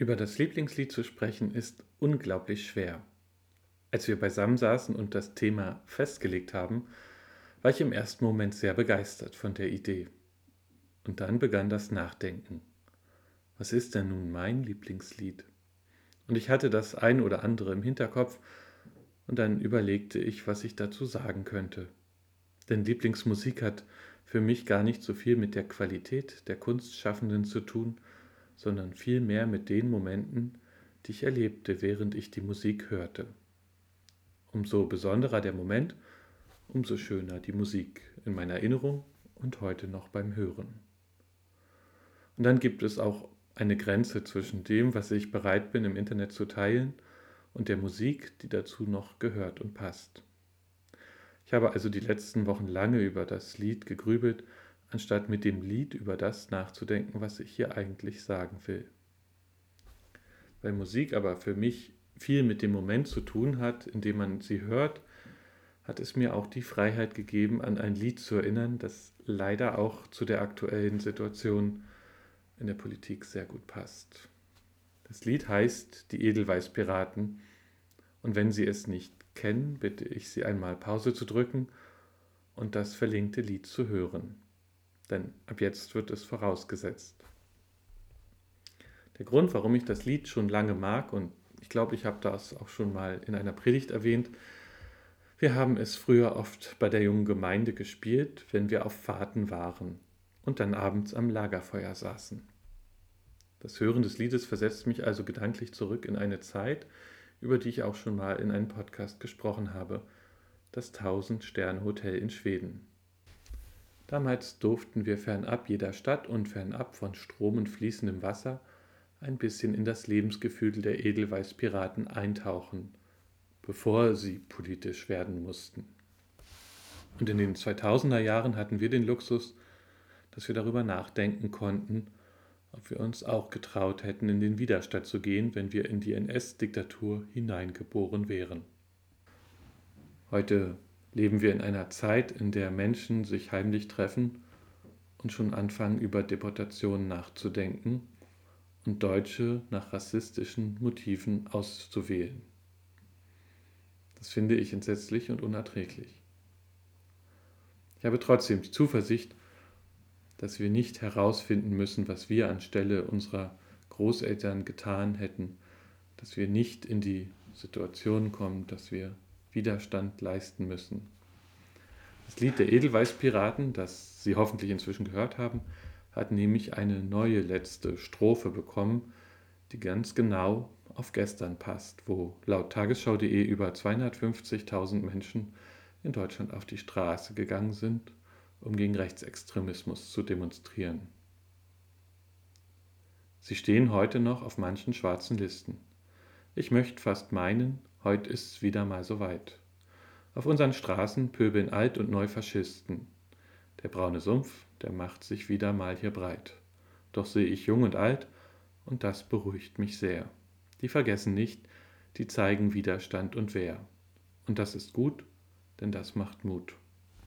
Über das Lieblingslied zu sprechen ist unglaublich schwer. Als wir beisammen saßen und das Thema festgelegt haben, war ich im ersten Moment sehr begeistert von der Idee. Und dann begann das Nachdenken. Was ist denn nun mein Lieblingslied? Und ich hatte das ein oder andere im Hinterkopf, und dann überlegte ich, was ich dazu sagen könnte. Denn Lieblingsmusik hat für mich gar nicht so viel mit der Qualität der Kunstschaffenden zu tun, sondern vielmehr mit den Momenten, die ich erlebte, während ich die Musik hörte. Umso besonderer der Moment, umso schöner die Musik in meiner Erinnerung und heute noch beim Hören. Und dann gibt es auch eine Grenze zwischen dem, was ich bereit bin im Internet zu teilen, und der Musik, die dazu noch gehört und passt. Ich habe also die letzten Wochen lange über das Lied gegrübelt anstatt mit dem Lied über das nachzudenken, was ich hier eigentlich sagen will. Weil Musik aber für mich viel mit dem Moment zu tun hat, in dem man sie hört, hat es mir auch die Freiheit gegeben, an ein Lied zu erinnern, das leider auch zu der aktuellen Situation in der Politik sehr gut passt. Das Lied heißt Die Edelweißpiraten und wenn Sie es nicht kennen, bitte ich Sie einmal Pause zu drücken und das verlinkte Lied zu hören denn ab jetzt wird es vorausgesetzt. Der Grund, warum ich das Lied schon lange mag, und ich glaube, ich habe das auch schon mal in einer Predigt erwähnt, wir haben es früher oft bei der jungen Gemeinde gespielt, wenn wir auf Fahrten waren und dann abends am Lagerfeuer saßen. Das Hören des Liedes versetzt mich also gedanklich zurück in eine Zeit, über die ich auch schon mal in einem Podcast gesprochen habe, das Tausend-Sterne-Hotel in Schweden. Damals durften wir fernab jeder Stadt und fernab von Strom und fließendem Wasser ein bisschen in das Lebensgefühl der Edelweißpiraten eintauchen, bevor sie politisch werden mussten. Und in den 2000er Jahren hatten wir den Luxus, dass wir darüber nachdenken konnten, ob wir uns auch getraut hätten, in den Widerstand zu gehen, wenn wir in die NS-Diktatur hineingeboren wären. Heute leben wir in einer Zeit, in der Menschen sich heimlich treffen und schon anfangen, über Deportationen nachzudenken und Deutsche nach rassistischen Motiven auszuwählen. Das finde ich entsetzlich und unerträglich. Ich habe trotzdem die Zuversicht, dass wir nicht herausfinden müssen, was wir anstelle unserer Großeltern getan hätten, dass wir nicht in die Situation kommen, dass wir Widerstand leisten müssen. Das Lied der Edelweißpiraten, das Sie hoffentlich inzwischen gehört haben, hat nämlich eine neue letzte Strophe bekommen, die ganz genau auf gestern passt, wo laut tagesschau.de über 250.000 Menschen in Deutschland auf die Straße gegangen sind, um gegen Rechtsextremismus zu demonstrieren. Sie stehen heute noch auf manchen schwarzen Listen. Ich möchte fast meinen, Heut ist's wieder mal soweit. Auf unseren Straßen pöbeln Alt- und Neufaschisten. Der braune Sumpf, der macht sich wieder mal hier breit. Doch sehe ich jung und alt, und das beruhigt mich sehr. Die vergessen nicht, die zeigen Widerstand und Wehr. Und das ist gut, denn das macht Mut.